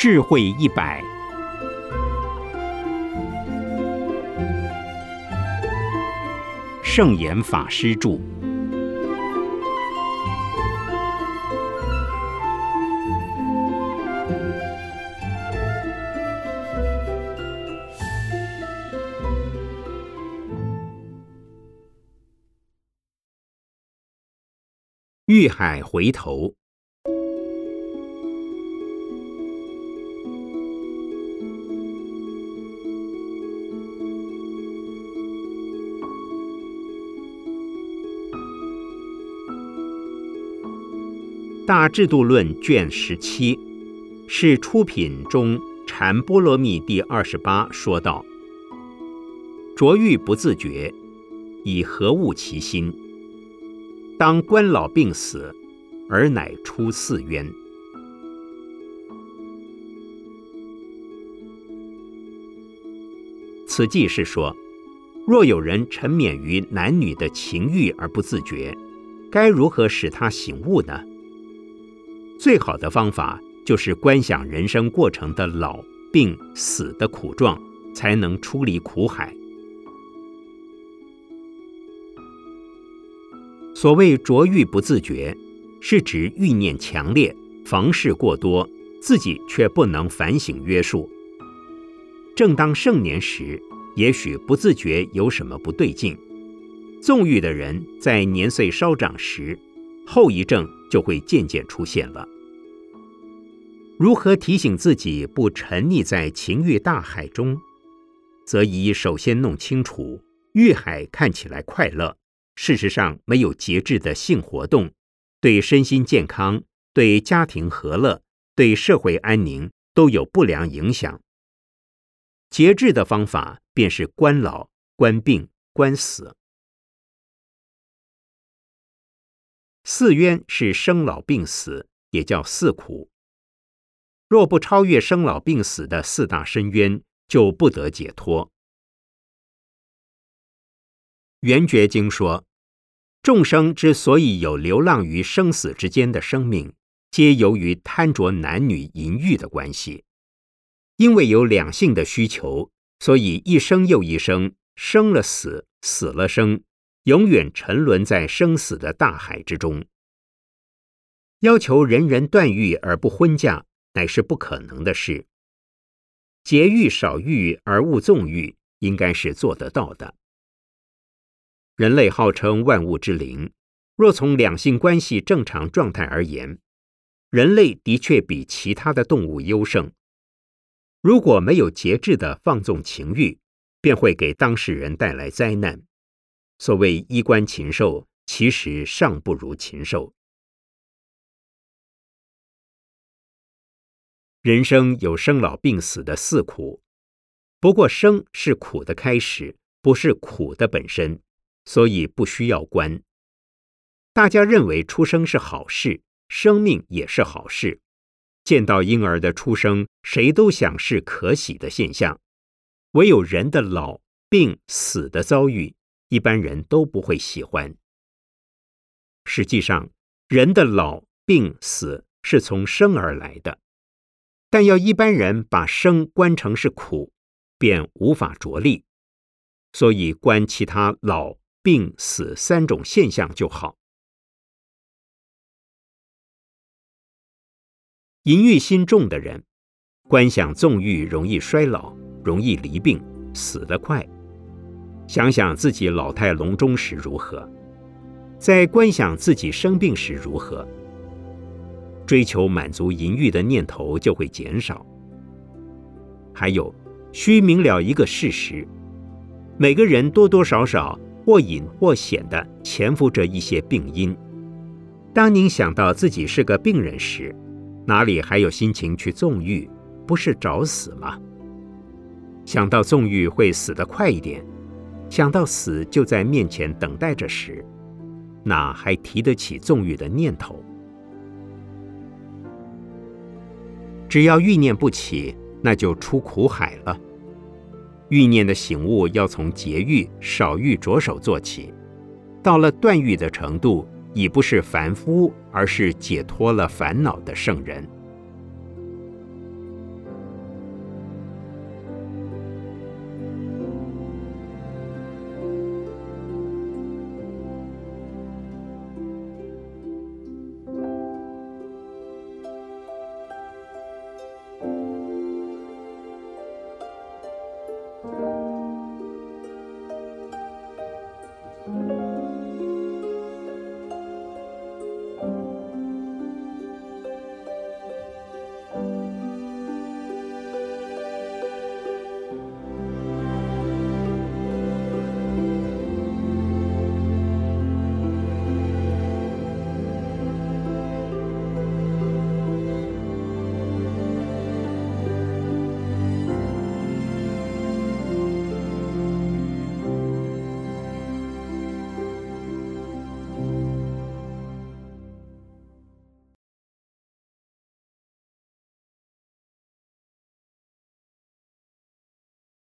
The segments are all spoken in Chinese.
智慧一百，圣严法师著。遇海回头，《大制度论》卷十七是出品中禅波罗蜜第二十八说道：“着欲不自觉，以何物其心？”当官老病死，而乃出四渊。此即是说，若有人沉湎于男女的情欲而不自觉，该如何使他醒悟呢？最好的方法就是观想人生过程的老、病、死的苦状，才能出离苦海。所谓着欲不自觉，是指欲念强烈，房事过多，自己却不能反省约束。正当盛年时，也许不自觉有什么不对劲。纵欲的人在年岁稍长时，后遗症就会渐渐出现了。如何提醒自己不沉溺在情欲大海中？则宜首先弄清楚，欲海看起来快乐。事实上，没有节制的性活动，对身心健康、对家庭和乐、对社会安宁都有不良影响。节制的方法便是关老、关病、关死。四冤是生老病死，也叫四苦。若不超越生老病死的四大深渊，就不得解脱。圆觉经说。众生之所以有流浪于生死之间的生命，皆由于贪着男女淫欲的关系。因为有两性的需求，所以一生又一生，生了死，死了生，永远沉沦在生死的大海之中。要求人人断欲而不婚嫁，乃是不可能的事。节欲少欲而勿纵欲，应该是做得到的。人类号称万物之灵，若从两性关系正常状态而言，人类的确比其他的动物优胜。如果没有节制的放纵情欲，便会给当事人带来灾难。所谓衣冠禽兽，其实尚不如禽兽。人生有生老病死的四苦，不过生是苦的开始，不是苦的本身。所以不需要观。大家认为出生是好事，生命也是好事。见到婴儿的出生，谁都想是可喜的现象。唯有人的老、病、死的遭遇，一般人都不会喜欢。实际上，人的老、病、死是从生而来的，但要一般人把生观成是苦，便无法着力。所以观其他老。病死三种现象就好。淫欲心重的人，观想纵欲容易衰老，容易离病，死得快。想想自己老态龙钟时如何，在观想自己生病时如何，追求满足淫欲的念头就会减少。还有，需明了一个事实：每个人多多少少。或隐或显的潜伏着一些病因。当您想到自己是个病人时，哪里还有心情去纵欲？不是找死吗？想到纵欲会死得快一点，想到死就在面前等待着时，哪还提得起纵欲的念头？只要欲念不起，那就出苦海了。欲念的醒悟要从节欲、少欲着手做起，到了断欲的程度，已不是凡夫，而是解脱了烦恼的圣人。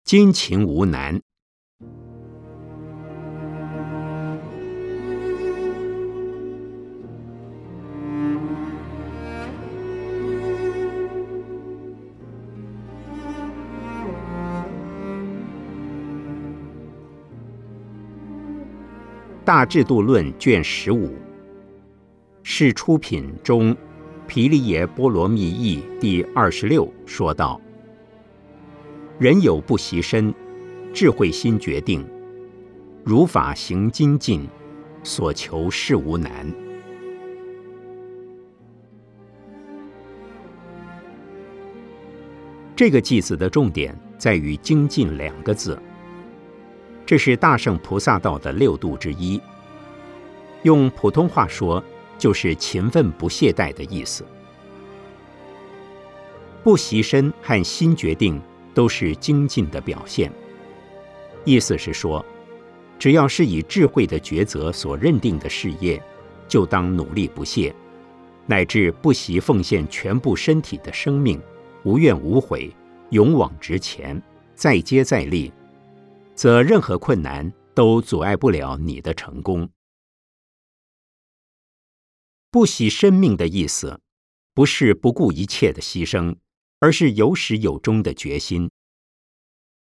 精勤无难。大制度论卷十五是出品中毗梨耶波罗蜜译第二十六说道：“人有不习身，智慧心决定，如法行精进，所求事无难。”这个句子的重点在于“精进”两个字。这是大圣菩萨道的六度之一。用普通话说，就是勤奋不懈怠的意思。不习身和心决定都是精进的表现。意思是说，只要是以智慧的抉择所认定的事业，就当努力不懈，乃至不惜奉献全部身体的生命，无怨无悔，勇往直前，再接再厉。则任何困难都阻碍不了你的成功。不惜生命的意思，不是不顾一切的牺牲，而是有始有终的决心。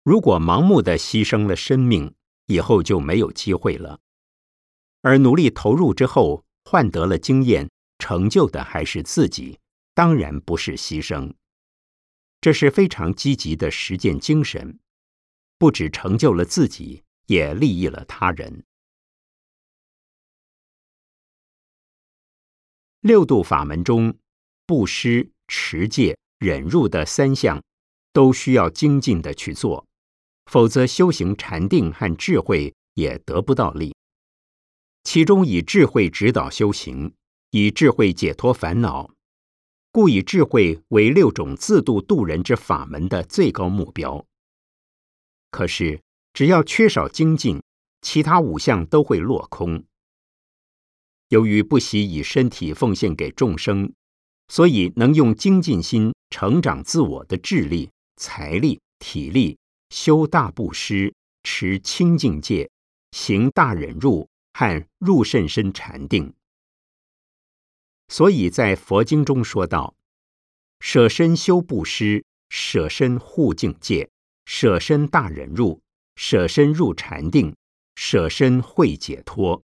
如果盲目的牺牲了生命，以后就没有机会了；而努力投入之后，换得了经验，成就的还是自己，当然不是牺牲。这是非常积极的实践精神。不只成就了自己，也利益了他人。六度法门中，布施、持戒、忍辱的三项，都需要精进的去做，否则修行禅定和智慧也得不到力。其中以智慧指导修行，以智慧解脱烦恼，故以智慧为六种自度度人之法门的最高目标。可是，只要缺少精进，其他五项都会落空。由于不惜以身体奉献给众生，所以能用精进心成长自我的智力、财力、体力，修大布施，持清净戒，行大忍辱和入甚深禅定。所以在佛经中说道：“舍身修布施，舍身护境界。”舍身大忍入，舍身入禅定，舍身会解脱。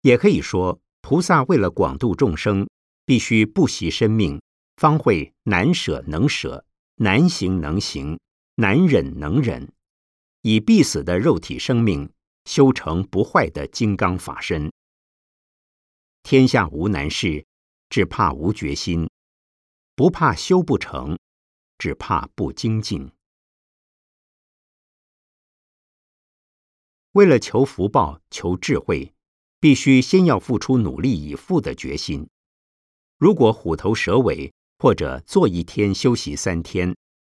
也可以说，菩萨为了广度众生，必须不惜生命，方会难舍能舍，难行能行，难忍能忍，以必死的肉体生命修成不坏的金刚法身。天下无难事，只怕无决心；不怕修不成，只怕不精进。为了求福报、求智慧，必须先要付出努力以赴的决心。如果虎头蛇尾，或者做一天休息三天，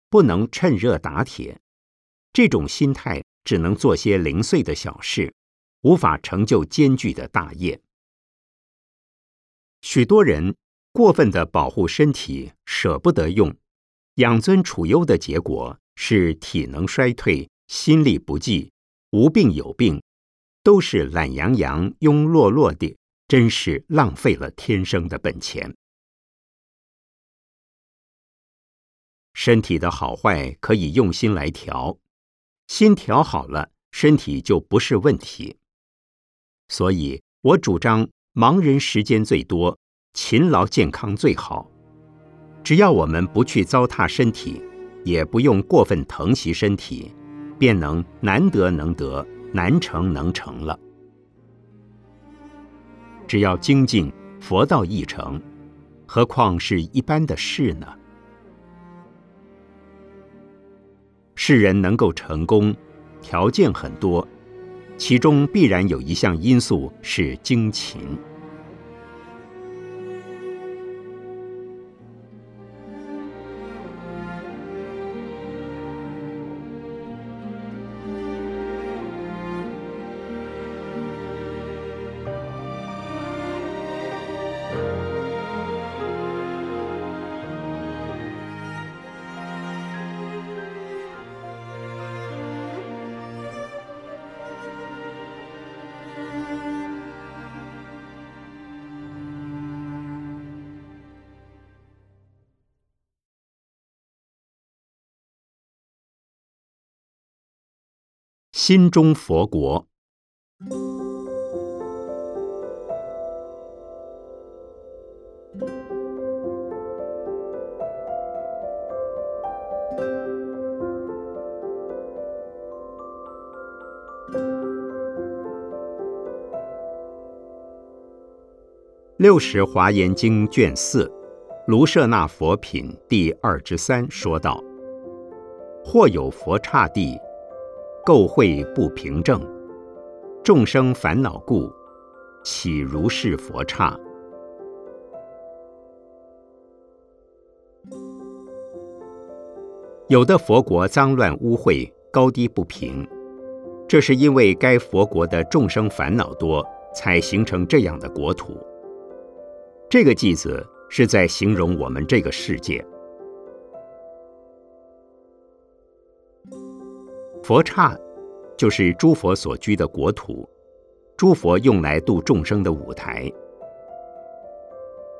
不能趁热打铁，这种心态只能做些零碎的小事，无法成就艰巨的大业。许多人过分的保护身体，舍不得用，养尊处优的结果是体能衰退，心力不济。无病有病，都是懒洋洋、庸落落的，真是浪费了天生的本钱。身体的好坏可以用心来调，心调好了，身体就不是问题。所以我主张，忙人时间最多，勤劳健康最好。只要我们不去糟蹋身体，也不用过分疼惜身体。便能难得能得，难成能成了。只要精进，佛道易成，何况是一般的事呢？世人能够成功，条件很多，其中必然有一项因素是精勤。心中佛国。六十华严经卷四，卢舍那佛品第二之三说道：或有佛刹地，垢秽不平正，众生烦恼故，岂如是佛刹？有的佛国脏乱污秽，高低不平，这是因为该佛国的众生烦恼多，才形成这样的国土。这个句子是在形容我们这个世界。佛刹就是诸佛所居的国土，诸佛用来度众生的舞台。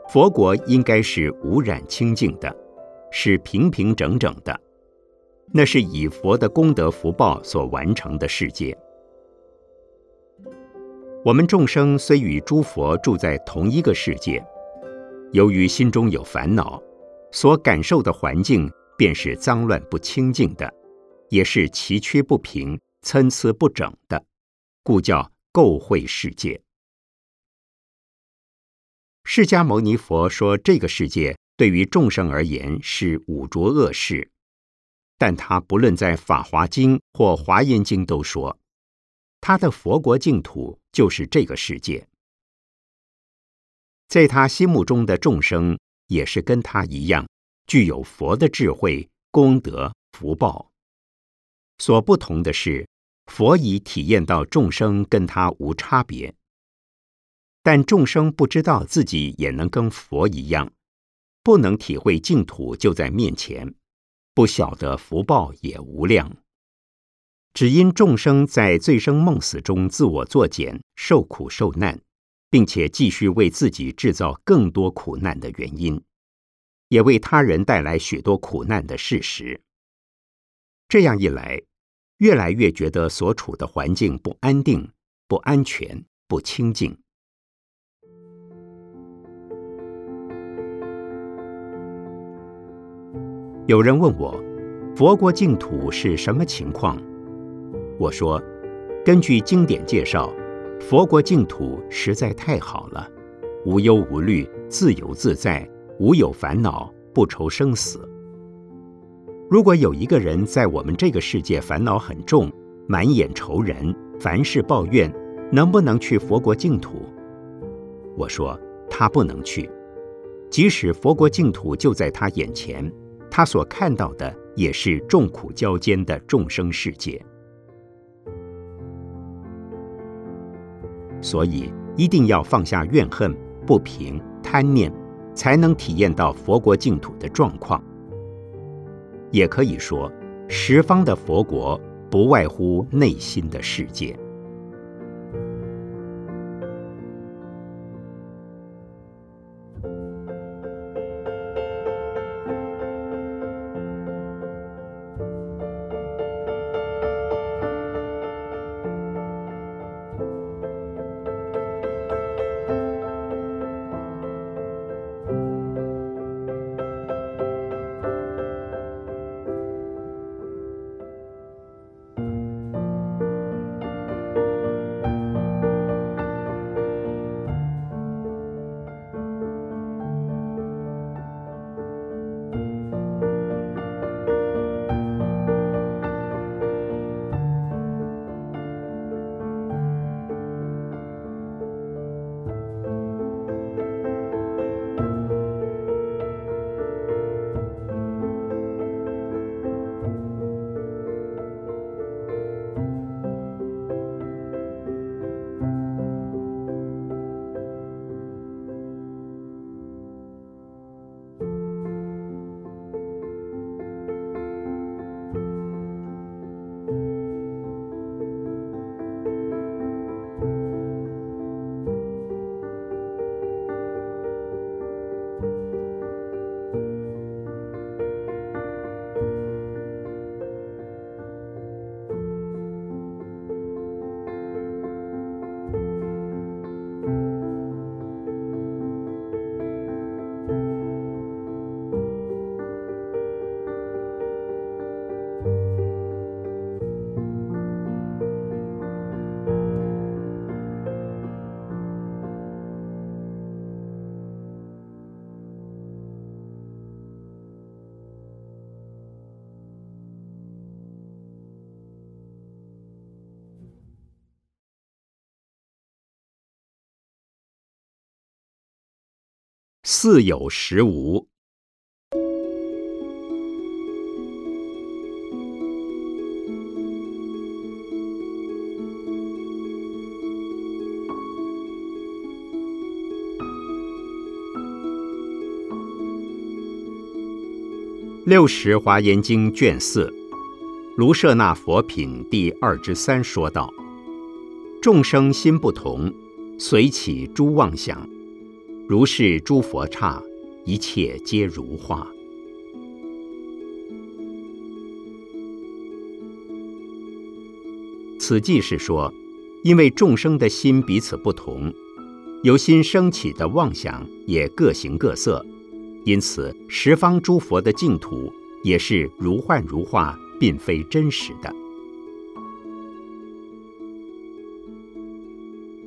佛国应该是无染清净的，是平平整整的，那是以佛的功德福报所完成的世界。我们众生虽与诸佛住在同一个世界。由于心中有烦恼，所感受的环境便是脏乱不清净的，也是崎岖不平、参差不整的，故叫垢秽世界。释迦牟尼佛说，这个世界对于众生而言是五浊恶世，但他不论在《法华经》或《华严经》都说，他的佛国净土就是这个世界。在他心目中的众生也是跟他一样，具有佛的智慧、功德、福报。所不同的是，佛已体验到众生跟他无差别，但众生不知道自己也能跟佛一样，不能体会净土就在面前，不晓得福报也无量，只因众生在醉生梦死中自我作茧，受苦受难。并且继续为自己制造更多苦难的原因，也为他人带来许多苦难的事实。这样一来，越来越觉得所处的环境不安定、不安全、不清净。有人问我，佛国净土是什么情况？我说，根据经典介绍。佛国净土实在太好了，无忧无虑，自由自在，无有烦恼，不愁生死。如果有一个人在我们这个世界烦恼很重，满眼愁人，凡事抱怨，能不能去佛国净土？我说他不能去，即使佛国净土就在他眼前，他所看到的也是众苦交煎的众生世界。所以一定要放下怨恨、不平、贪念，才能体验到佛国净土的状况。也可以说，十方的佛国不外乎内心的世界。似有实无。六十华严经卷四，卢舍那佛品第二之三说道：众生心不同，随起诸妄想，如是诸佛刹，一切皆如化。此即是说，因为众生的心彼此不同，由心生起的妄想也各形各色。因此，十方诸佛的净土也是如幻如化，并非真实的。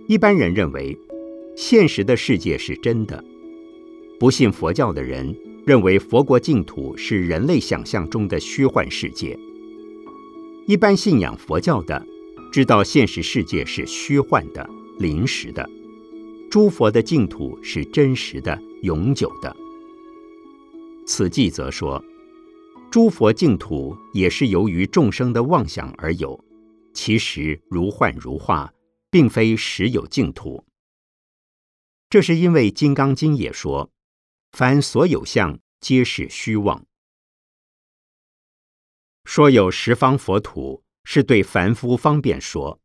一般人认为，现实的世界是真的；不信佛教的人认为，佛国净土是人类想象中的虚幻世界。一般信仰佛教的，知道现实世界是虚幻的、临时的；诸佛的净土是真实的、永久的。此记则说，诸佛净土也是由于众生的妄想而有，其实如幻如化，并非实有净土。这是因为《金刚经》也说，凡所有相，皆是虚妄。说有十方佛土，是对凡夫方便说，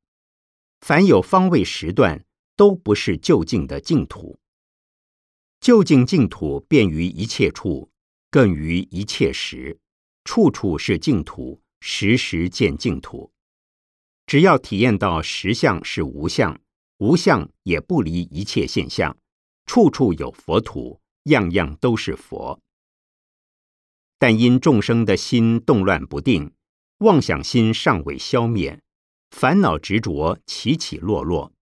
凡有方位时段，都不是就近的净土。就近净土，便于一切处。更于一切时，处处是净土，时时见净土。只要体验到实相是无相，无相也不离一切现象，处处有佛土，样样都是佛。但因众生的心动乱不定，妄想心尚未消灭，烦恼执着起起落落，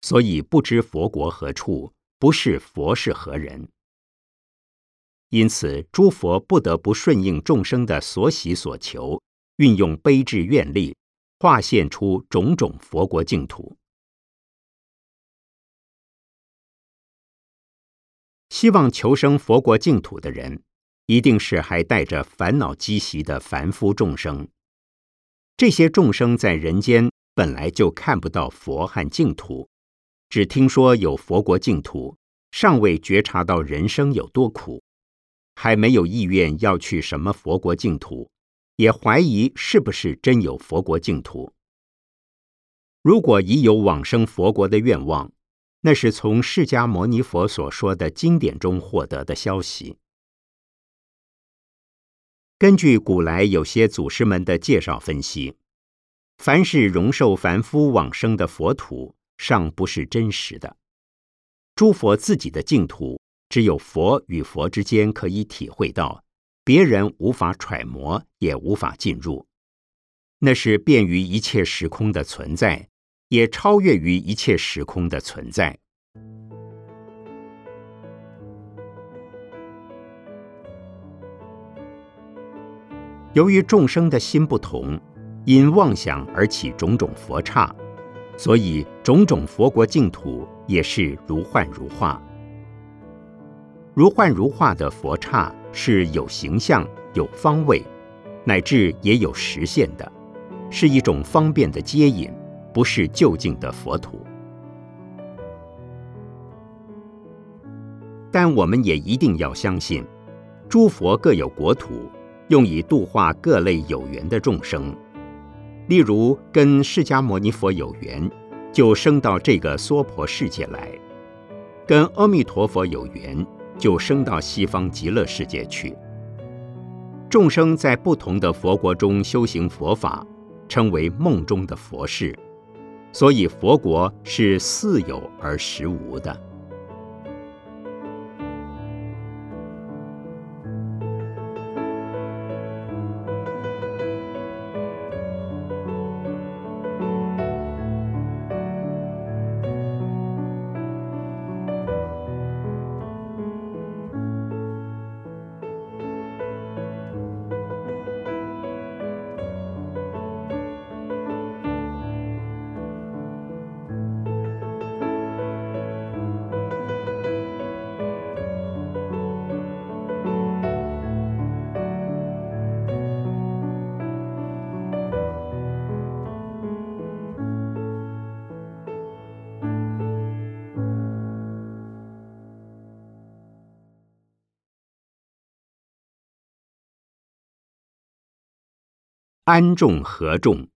所以不知佛国何处，不是佛是何人。因此，诸佛不得不顺应众生的所喜所求，运用悲智愿力，化现出种种佛国净土。希望求生佛国净土的人，一定是还带着烦恼积习的凡夫众生。这些众生在人间本来就看不到佛和净土，只听说有佛国净土，尚未觉察到人生有多苦。还没有意愿要去什么佛国净土，也怀疑是不是真有佛国净土。如果已有往生佛国的愿望，那是从释迦牟尼佛所说的经典中获得的消息。根据古来有些祖师们的介绍分析，凡是容受凡夫往生的佛土，尚不是真实的。诸佛自己的净土。只有佛与佛之间可以体会到，别人无法揣摩，也无法进入。那是便于一切时空的存在，也超越于一切时空的存在。由于众生的心不同，因妄想而起种种佛刹，所以种种佛国净土也是如幻如化。如幻如化的佛刹是有形象、有方位，乃至也有实现的，是一种方便的接引，不是就近的佛土。但我们也一定要相信，诸佛各有国土，用以度化各类有缘的众生。例如，跟释迦牟尼佛有缘，就升到这个娑婆世界来；跟阿弥陀佛有缘。就升到西方极乐世界去。众生在不同的佛国中修行佛法，称为梦中的佛事，所以佛国是似有而实无的。安众合众。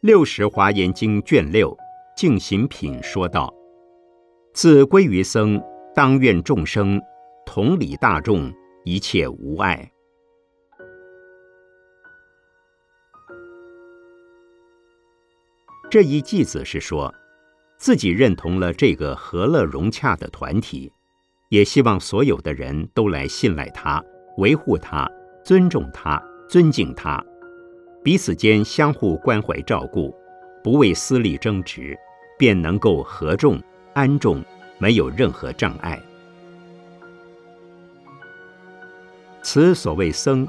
六十华严经卷六净行品说道：“自归于僧，当愿众生同理大众，一切无碍。”这一偈子是说，自己认同了这个和乐融洽的团体，也希望所有的人都来信赖他、维护他、尊重他、尊敬他。彼此间相互关怀照顾，不为私利争执，便能够合众安众，没有任何障碍。此所谓僧，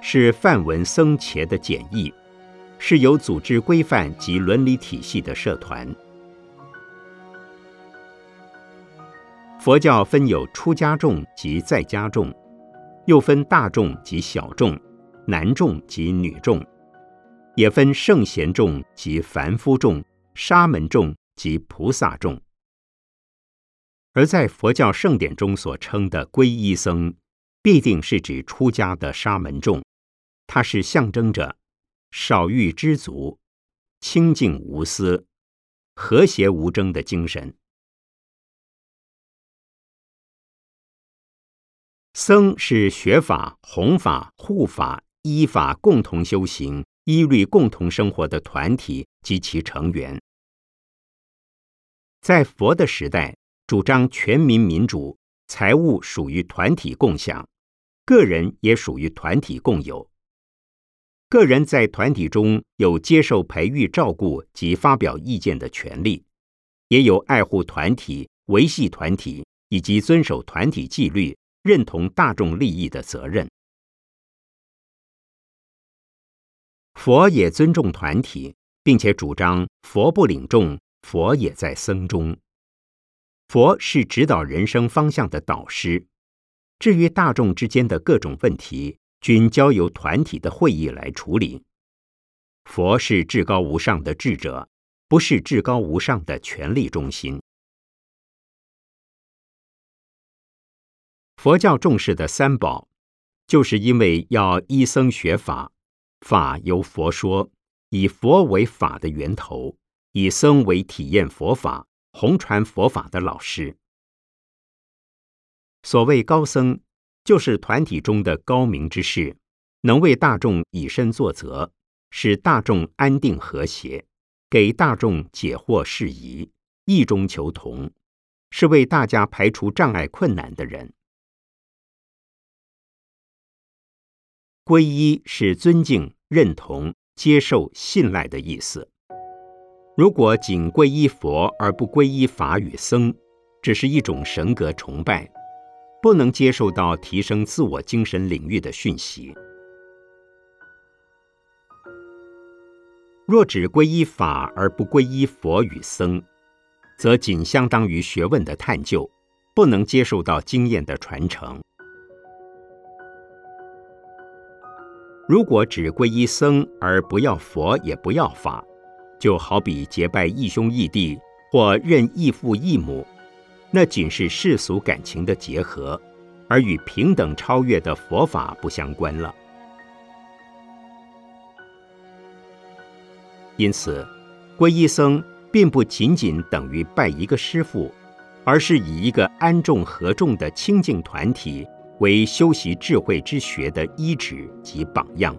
是梵文僧伽的简易，是有组织规范及伦理体系的社团。佛教分有出家众及在家众，又分大众及小众，男众及女众。也分圣贤众及凡夫众、沙门众及菩萨众。而在佛教圣典中所称的皈依僧，必定是指出家的沙门众，它是象征着少欲知足、清净无私、和谐无争的精神。僧是学法、弘法、护法、依法共同修行。依律共同生活的团体及其成员，在佛的时代，主张全民民主，财物属于团体共享，个人也属于团体共有。个人在团体中有接受培育、照顾及发表意见的权利，也有爱护团体、维系团体以及遵守团体纪律、认同大众利益的责任。佛也尊重团体，并且主张佛不领众，佛也在僧中。佛是指导人生方向的导师，至于大众之间的各种问题，均交由团体的会议来处理。佛是至高无上的智者，不是至高无上的权力中心。佛教重视的三宝，就是因为要依僧学法。法由佛说，以佛为法的源头，以僧为体验佛法、弘传佛法的老师。所谓高僧，就是团体中的高明之士，能为大众以身作则，使大众安定和谐，给大众解惑释疑，异中求同，是为大家排除障碍困难的人。皈依是尊敬、认同、接受、信赖的意思。如果仅皈依佛而不皈依法与僧，只是一种神格崇拜，不能接受到提升自我精神领域的讯息。若只皈依法而不皈依佛与僧，则仅相当于学问的探究，不能接受到经验的传承。如果只皈依僧而不要佛也不要法，就好比结拜义兄义弟或认义父义母，那仅是世俗感情的结合，而与平等超越的佛法不相关了。因此，皈依僧并不仅仅等于拜一个师父，而是以一个安众合众的清净团体。为修习智慧之学的依止及榜样。